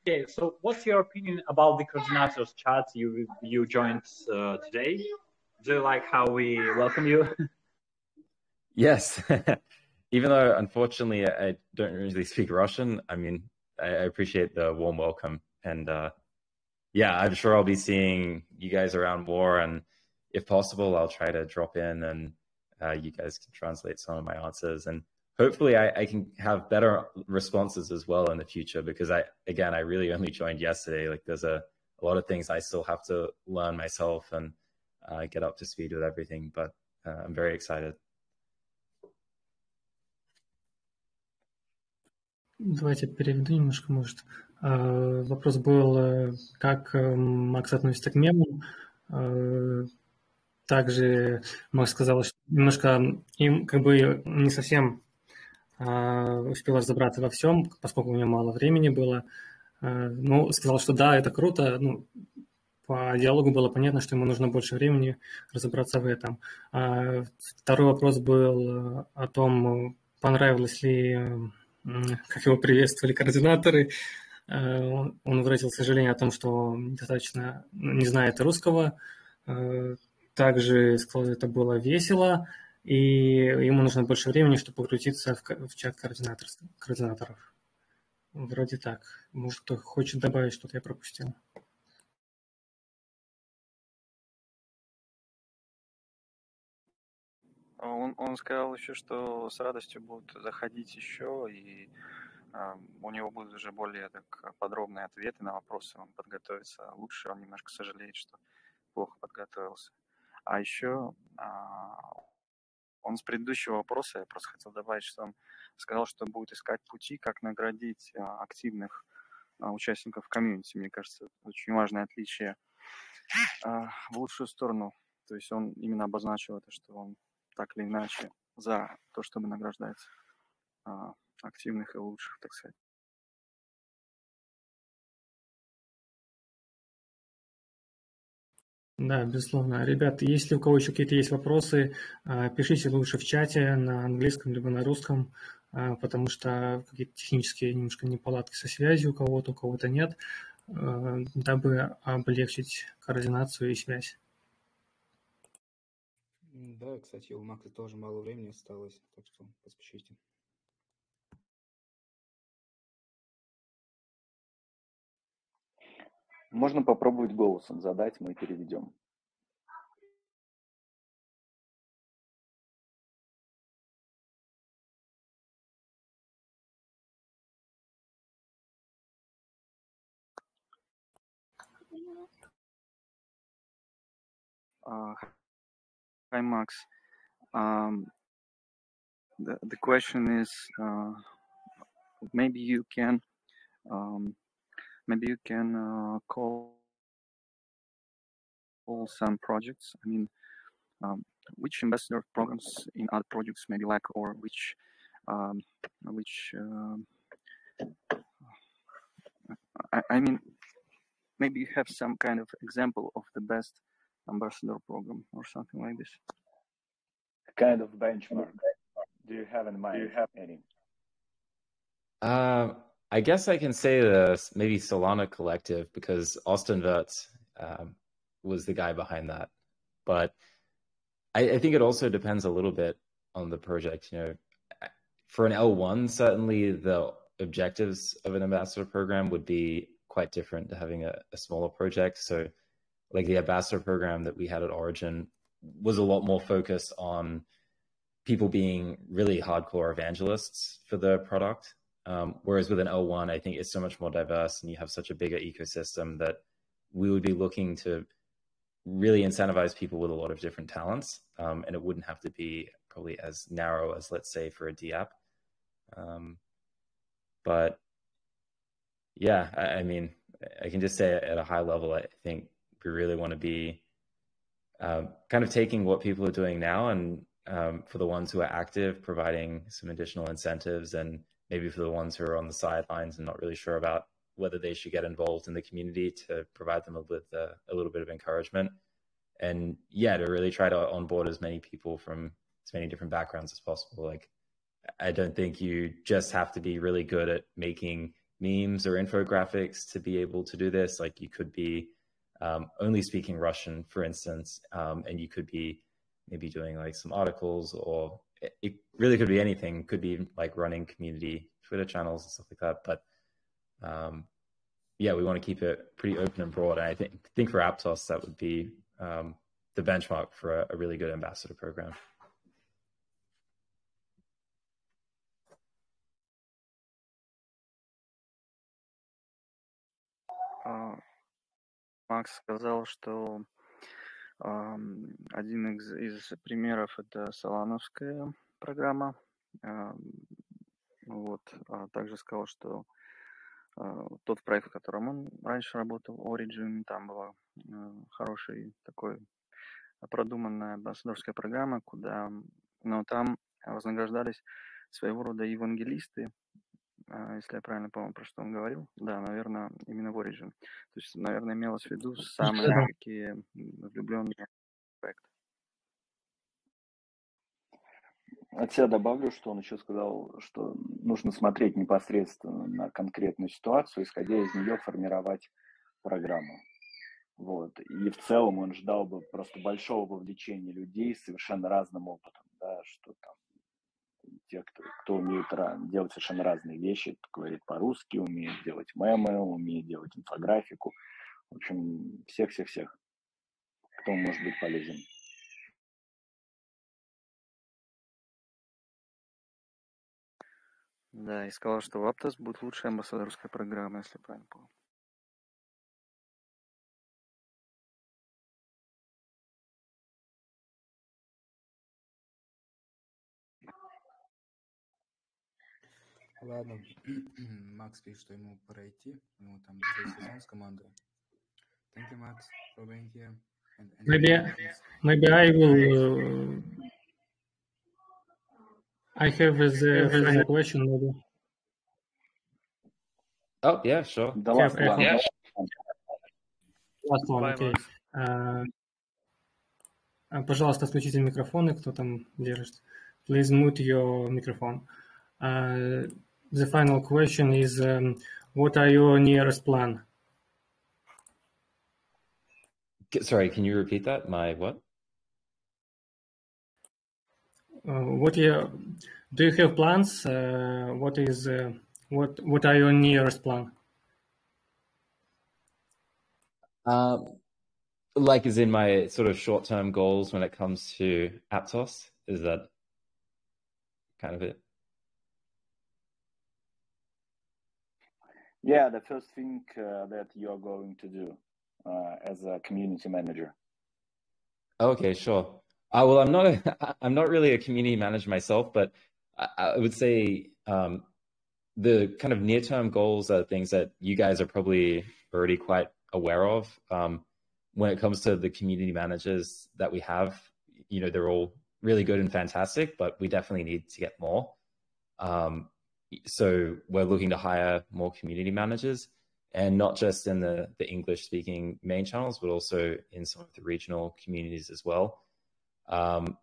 Okay, so what's your opinion about the coordinators chat you you joined uh, today? Do you like how we welcome you? Yes, even though unfortunately I don't really speak Russian. I mean, I, I appreciate the warm welcome, and uh, yeah, I'm sure I'll be seeing you guys around more and if possible, I'll try to drop in and uh, you guys can translate some of my answers. And hopefully I, I, can have better responses as well in the future because I, again, I really only joined yesterday. Like there's a, a lot of things I still have to learn myself and uh, get up to speed with everything, but uh, I'm very excited. Давайте переведу немножко, может. Вопрос был, как Макс относится к мемам. Также Макс сказал, что немножко им как бы не совсем а, успел разобраться во всем, поскольку у него мало времени было. А, ну, сказал, что да, это круто. Ну, по диалогу было понятно, что ему нужно больше времени разобраться в этом. А, второй вопрос был о том, понравилось ли, как его приветствовали координаторы. Он выразил сожаление о том, что достаточно не знает русского. Также сказал, это было весело, и ему нужно больше времени, чтобы погрузиться в, в чат координаторов. Вроде так. Может, кто хочет добавить что-то, я пропустил. Он, он сказал еще, что с радостью будут заходить еще, и э, у него будут уже более так, подробные ответы на вопросы, он подготовится лучше, он немножко сожалеет, что плохо подготовился. А еще а, он с предыдущего вопроса, я просто хотел добавить, что он сказал, что будет искать пути, как наградить а, активных а, участников комьюнити. Мне кажется, очень важное отличие в лучшую сторону. То есть он именно обозначил это, что он так или иначе за то, чтобы награждать активных и лучших, так сказать. Да, безусловно. Ребята, если у кого еще какие-то есть вопросы, а, пишите лучше в чате на английском либо на русском, а, потому что какие-то технические немножко неполадки со связью у кого-то, у кого-то нет, а, дабы облегчить координацию и связь. Да, кстати, у Макса тоже мало времени осталось, так что поспешите. Можно попробовать голосом задать, мы переведем. Uh, hi, Max. Um, the, the question is, uh, maybe you can um, maybe you can uh, call some projects. I mean, um, which ambassador programs in other projects maybe lack, or which um, which um, I, I, mean, maybe you have some kind of example of the best ambassador program or something like this. Kind of benchmark. Do you have in mind? Do you have any? Uh, I guess I can say the maybe Solana Collective because Austin Wirtz um, was the guy behind that. But I, I, think it also depends a little bit on the project. You know, for an L1, certainly the objectives of an ambassador program would be quite different to having a, a smaller project. So, like the ambassador program that we had at Origin was a lot more focused on people being really hardcore evangelists for the product um, whereas with an L1, I think it's so much more diverse and you have such a bigger ecosystem that we would be looking to really incentivize people with a lot of different talents. Um, and it wouldn't have to be probably as narrow as, let's say, for a DApp. Um, but yeah, I, I, mean, I can just say at a high level, I think we really want to be um, kind of taking what people are doing now and um, for the ones who are active, providing some additional incentives and maybe for the ones who are on the sidelines and not really sure about whether they should get involved in the community to provide them with a, little bit of encouragement. And yeah, to really try to onboard as many people from as many different backgrounds as possible. Like, I don't think you just have to be really good at making memes or infographics to be able to do this. Like, you could be um, only speaking Russian, for instance, um, and you could be maybe doing like some articles or it really could be anything. Could be like running community Twitter channels and stuff like that. But um, yeah, we want to keep it pretty open and broad. And I think think for Aptos that would be um, the benchmark for a, a, really good ambassador program. Макс сказал, что один из, из примеров это Солановская программа. Вот. А также сказал, что а, тот проект, в котором он раньше работал, Origin, там была а, хорошая такой продуманная амбассадорская программа, куда, но там вознаграждались своего рода евангелисты, если я правильно помню, про что он говорил. Да, наверное, именно в Origin. То есть, наверное, имелось в виду самые такие влюбленные проекты. От себя добавлю, что он еще сказал, что нужно смотреть непосредственно на конкретную ситуацию, исходя из нее формировать программу. Вот. И в целом он ждал бы просто большого вовлечения людей с совершенно разным опытом, да, что там те, кто, кто умеет делать совершенно разные вещи, говорит по-русски, умеет делать мемы, умеет делать инфографику. В общем, всех-всех-всех, кто может быть полезен. Да, и сказал, что в Aptos будет лучшая амбассадорская программа, если правильно помню. Ладно, Макс пишет, что ему пора идти, ему там сезон с командой. Thank you, Max, for being here. And, and maybe, maybe I will. Uh, I have the final question, maybe. Oh yeah, sure. The last Have one. Yeah. Last one, okay. Uh, uh, Пожалуйста, включите микрофоны, кто там держит. Please mute your microphone. Uh, the final question is, um, what are your nearest plan? Sorry, can you repeat that? My what? Uh, what you, do you have plans? Uh, what is uh, what what are your nearest plan? Um, like is in my sort of short-term goals when it comes to Aptos? Is that kind of it? Yeah, the first thing uh, that you're going to do uh, as a community manager. Okay, sure. Uh, well, I'm not a, I'm not really a community manager myself, but I, I would say um, the kind of near-term goals are things that you guys are probably already quite aware of. Um, when it comes to the community managers that we have, you know, they're all really good and fantastic, but we definitely need to get more. Um, so we're looking to hire more community managers and not just in the, the English speaking main channels, but also in some of the regional communities as well. Um,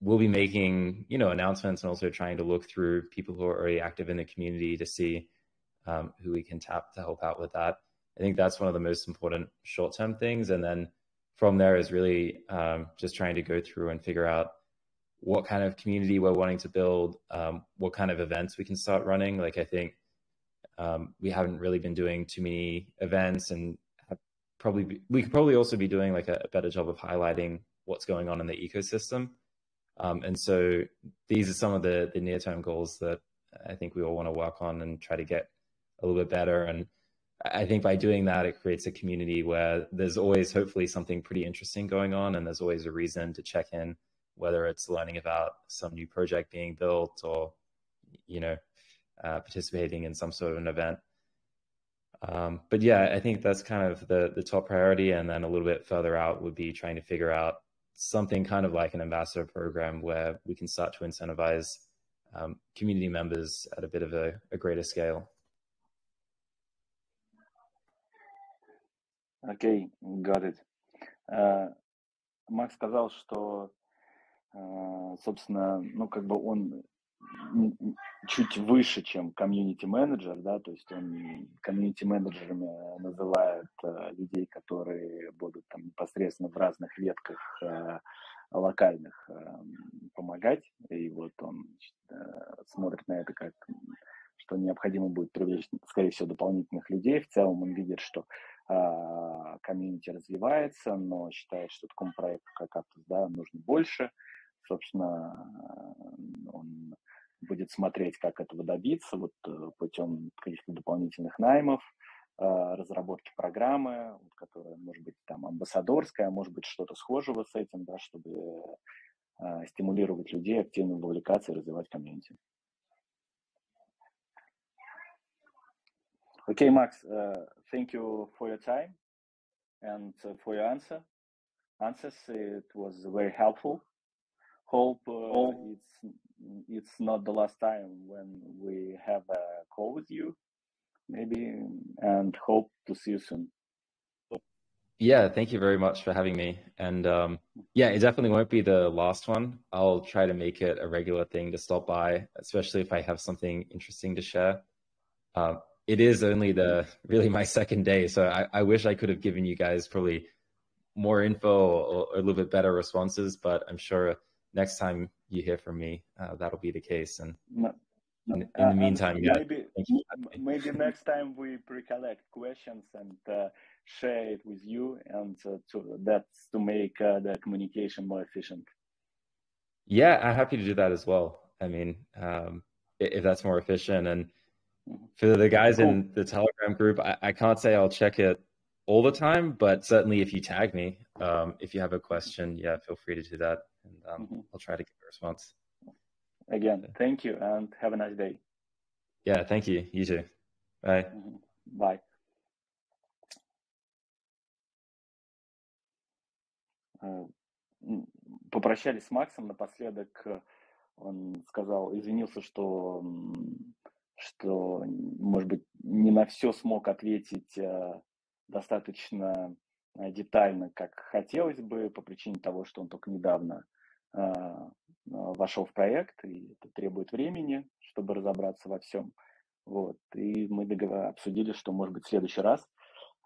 we'll be making, you know, announcements and also trying to look through people who are already active in the community to see um, who we can tap to help out with that. I think that's one of the most important short term things. And then from there is really um, just trying to go through and figure out what kind of community we're wanting to build, um, what kind of events we can start running. Like, I think um, we haven't really been doing too many events and probably be, we could probably also be doing like a, a, better job of highlighting what's going on in the ecosystem. Um, and so these are some of the, the near term goals that I think we all want to work on and try to get a little bit better. And I think by doing that, it creates a community where there's always hopefully something pretty interesting going on, and there's always a reason to check in, whether it's learning about some new project being built or, you know, uh, participating in some sort of an event. Um, but yeah, I think that's kind of the the top priority, and then a little bit further out would be trying to figure out something kind of like an ambassador program where we can start to incentivize um, community members at a bit of a, a greater scale. Окей, okay, got it. Uh, Макс сказал, что, uh, собственно, ну, как бы он чуть выше, чем комьюнити-менеджер, да, то есть он комьюнити-менеджерами называет uh, людей, которые будут там непосредственно в разных ветках uh, локальных помогать, и вот он смотрит на это как что необходимо будет привлечь, скорее всего, дополнительных людей. В целом он видит, что э, комьюнити развивается, но считает, что такому проекту, как Aptos, да, нужно больше. Собственно, он будет смотреть, как этого добиться, вот путем каких-то дополнительных наймов, э, разработки программы, которая может быть там амбассадорская, может быть что-то схожего с этим, да, чтобы э, стимулировать людей активно вовлекаться и развивать комьюнити. Max, uh, thank you for your time and for your answer. Answers. It was very helpful. Hope uh, it's it's not the last time when we have a call with you, maybe, and hope to see you soon. Yeah, thank you very much for having me. And um, yeah, it definitely won't be the last one. I'll try to make it a regular thing to stop by, especially if I have something interesting to share. Uh, it is only the really my second day, so I, I, wish I could have given you guys probably more info or, or, a little bit better responses. But I'm sure next time you hear from me, uh, that'll be the case. And no, no, in, in, the meantime, yeah, maybe maybe next time we pre-collect questions and uh, share it with you, and uh, to, that's to make uh, the communication more efficient. Yeah, I'm happy to do that as well. I mean, um, if that's more efficient and for the guys cool. in the Telegram group, I, I, can't say I'll check it all the time, but certainly if you tag me, um, if you have a question, yeah, feel free to do that, and um, mm-hmm. I'll try to get a response. Again, thank you, and have a nice day. Yeah, thank you. You too. Bye. Bye. Попрощались с Максом напоследок. Он сказал, извинился, что, что, может быть, не на все смог ответить достаточно детально, как хотелось бы, по причине того, что он только недавно вошел в проект, и это требует времени, чтобы разобраться во всем. Вот. И мы договор... обсудили, что, может быть, в следующий раз,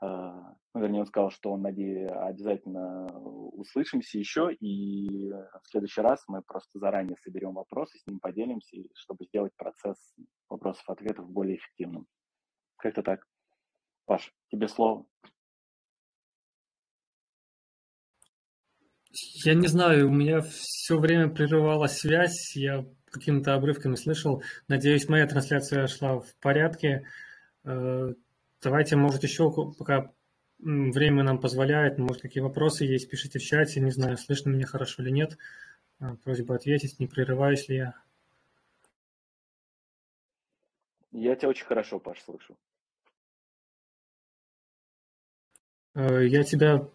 ну, вернее, он сказал, что он надеюсь, обязательно услышимся еще, и в следующий раз мы просто заранее соберем вопросы, с ним поделимся, чтобы сделать процесс вопросов-ответов более эффективным. Как-то так. Паш, тебе слово. Я не знаю, у меня все время прерывалась связь, я какими-то обрывками слышал. Надеюсь, моя трансляция шла в порядке. Э, давайте, может, еще, пока время нам позволяет, может, какие вопросы есть, пишите в чате. Не знаю, слышно меня хорошо или нет. Э, просьба ответить, не прерываюсь ли я. Я тебя очень хорошо, Паш, слышу. Э, я тебя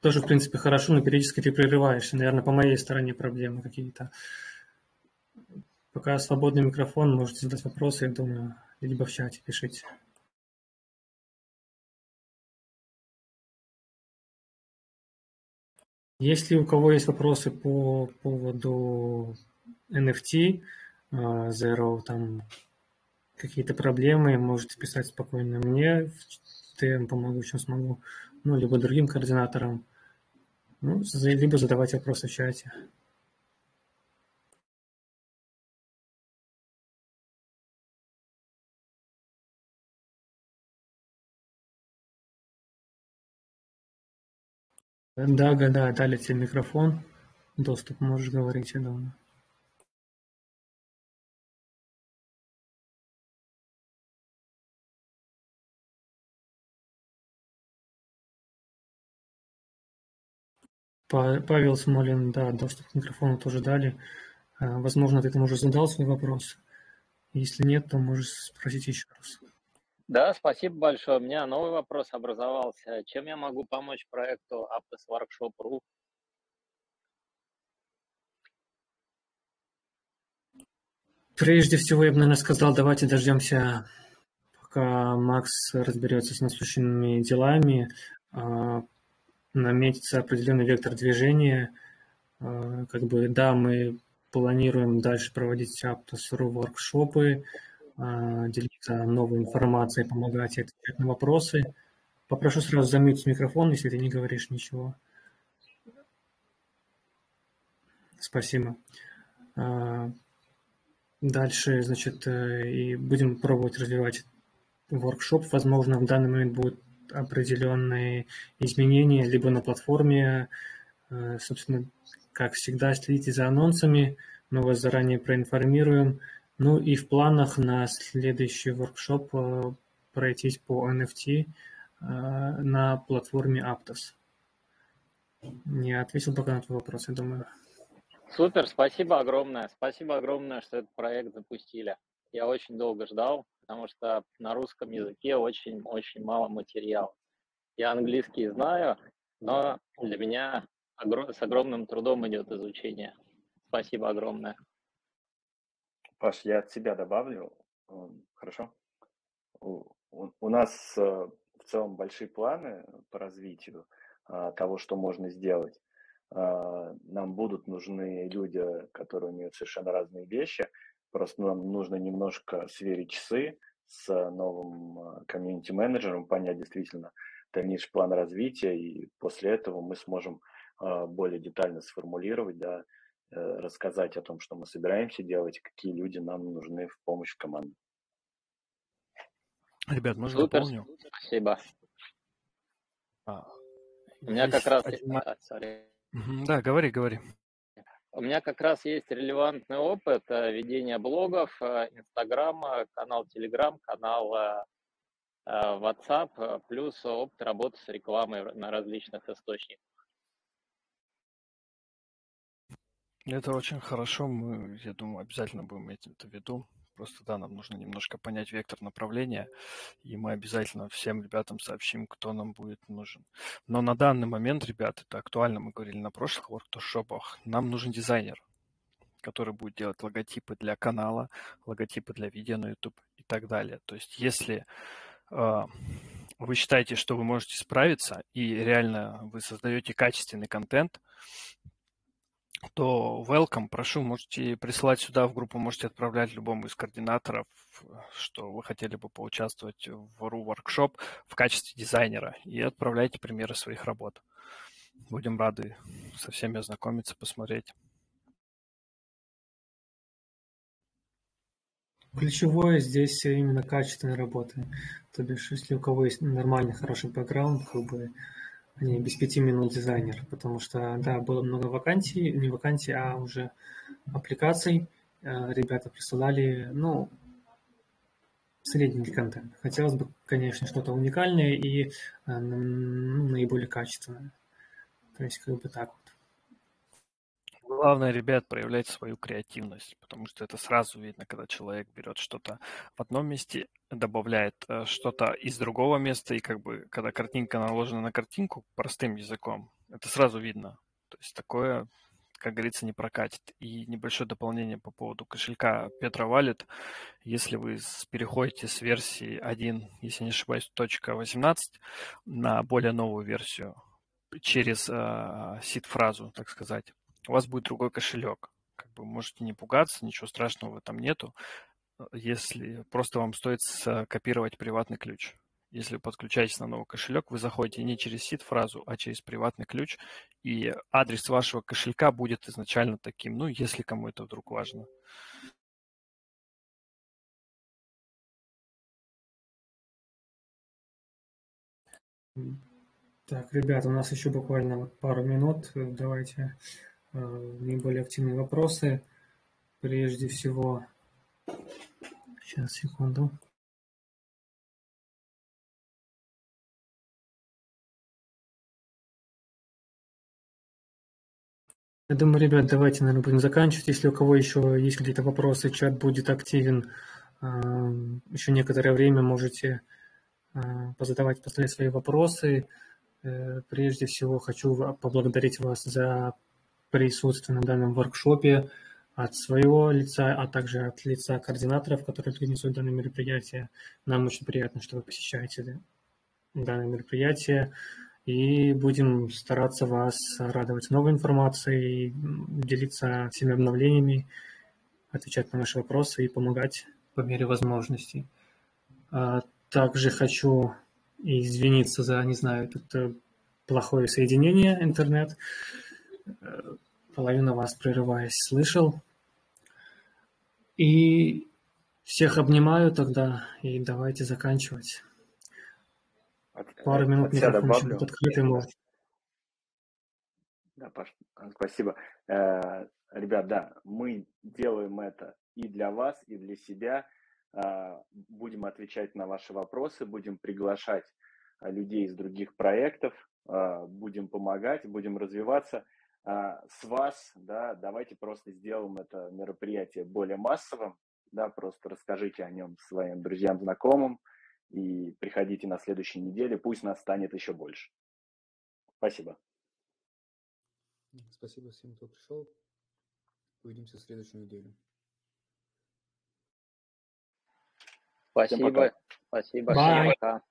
тоже, в принципе, хорошо, но периодически ты прерываешься. Наверное, по моей стороне проблемы какие-то. Пока свободный микрофон, можете задать вопросы, я думаю, либо в чате пишите. Если у кого есть вопросы по поводу NFT, а, Zero, там какие-то проблемы, можете писать спокойно мне, я вам помогу, чем смогу, ну, либо другим координаторам, ну, либо задавать вопросы в чате. Да, да, дали тебе микрофон, доступ, можешь говорить, я думаю. Павел Смолин, да, доступ к микрофону тоже дали. А, возможно, ты там уже задал свой вопрос. Если нет, то можешь спросить еще раз. Да, спасибо большое. У меня новый вопрос образовался. Чем я могу помочь проекту Aptos Workshop.ru? Прежде всего, я бы, наверное, сказал, давайте дождемся, пока Макс разберется с насущными делами, а, наметится определенный вектор движения. А, как бы, да, мы планируем дальше проводить Aptos.ru воркшопы, а, делиться новой информацией, помогать отвечать на вопросы. Попрошу сразу замьютить микрофон, если ты не говоришь ничего. Спасибо. А, дальше, значит, э, и будем пробовать развивать воркшоп. Возможно, в данный момент будут определенные изменения либо на платформе. Э, собственно, как всегда, следите за анонсами. Мы вас заранее проинформируем. Ну и в планах на следующий воркшоп э, пройтись по NFT э, на платформе Aptos. Не ответил пока на твой вопрос, я думаю. Супер, спасибо огромное. Спасибо огромное, что этот проект запустили. Я очень долго ждал, потому что на русском языке очень-очень мало материала. Я английский знаю, но для меня с огромным трудом идет изучение. Спасибо огромное. Паш, я от себя добавлю. Хорошо? У, нас э, в целом большие планы по развитию а, того, что можно сделать. А, нам будут нужны люди, которые умеют совершенно разные вещи. Просто нам нужно немножко сверить часы с новым а, комьюнити-менеджером, понять действительно дальнейший план развития, и после этого мы сможем более детально сформулировать, да, Э, рассказать о том, что мы собираемся делать, какие люди нам нужны в помощь в команде. Ребят, можно Супер. дополню? Спасибо. А, У меня как раз... Один... А, да, говори, говори. У меня как раз есть релевантный опыт э, ведения блогов, э, Инстаграма, канал Телеграм, канал WhatsApp, плюс опыт работы с рекламой на различных источниках. Это очень хорошо. Мы, я думаю, обязательно будем это в виду. Просто, да, нам нужно немножко понять вектор направления, и мы обязательно всем ребятам сообщим, кто нам будет нужен. Но на данный момент, ребят, это актуально, мы говорили на прошлых воркшопах, нам нужен дизайнер, который будет делать логотипы для канала, логотипы для видео на YouTube и так далее. То есть если э, вы считаете, что вы можете справиться, и реально вы создаете качественный контент, то welcome, прошу, можете присылать сюда в группу, можете отправлять любому из координаторов, что вы хотели бы поучаствовать в RU Workshop в качестве дизайнера и отправляйте примеры своих работ. Будем рады со всеми ознакомиться, посмотреть. Ключевое здесь именно качественная работа. То бишь, если у кого есть нормальный, хороший бэкграунд, как бы не без пяти минут дизайнер, потому что, да, было много вакансий, не вакансий, а уже аппликаций. Э, ребята присылали, ну, средний контент. Хотелось бы, конечно, что-то уникальное и э, наиболее качественное. То есть, как бы так. Главное, ребят, проявлять свою креативность, потому что это сразу видно, когда человек берет что-то в одном месте, добавляет э, что-то из другого места, и как бы, когда картинка наложена на картинку простым языком, это сразу видно. То есть такое, как говорится, не прокатит. И небольшое дополнение по поводу кошелька Петра Валет. Если вы переходите с версии 1, если не ошибаюсь, точка 18 на более новую версию через э, сид-фразу, так сказать, у вас будет другой кошелек. Как бы можете не пугаться, ничего страшного в этом нету. Э, если просто вам стоит скопировать приватный ключ. Если вы подключаетесь на новый кошелек, вы заходите не через сид-фразу, а через приватный ключ, и адрес вашего кошелька будет изначально таким, ну, если кому это вдруг важно. Так, ребята, у нас еще буквально пару минут. Давайте наиболее активные вопросы. Прежде всего, сейчас, секунду. Я думаю, ребят, давайте, наверное, будем заканчивать. Если у кого еще есть какие-то вопросы, чат будет активен. Э, еще некоторое время можете э, позадавать, поставить свои вопросы. Прежде всего, хочу поблагодарить вас за присутствие на данном воркшопе от своего лица, а также от лица координаторов, которые организуют данное мероприятие. Нам очень приятно, что вы посещаете данное мероприятие. И будем стараться вас радовать новой информацией, делиться всеми обновлениями, отвечать на ваши вопросы и помогать по мере возможностей. А также хочу извиниться за, не знаю, это плохое соединение интернет. Э, половина вас, прерываясь, слышал. И всех обнимаю тогда, и давайте заканчивать. Пару минут микрофон еще будет. Может. Да, Паш, спасибо. Э, ребят, да, мы делаем это и для вас, и для себя. Э, будем отвечать на ваши вопросы, будем приглашать людей из других проектов, будем помогать, будем развиваться. А, с вас, да, давайте просто сделаем это мероприятие более массовым, да, просто расскажите о нем своим друзьям, знакомым и приходите на следующей неделе, пусть нас станет еще больше. Спасибо. Спасибо всем, кто пришел. Увидимся в следующую неделю. Спасибо. Спасибо. Всем пока.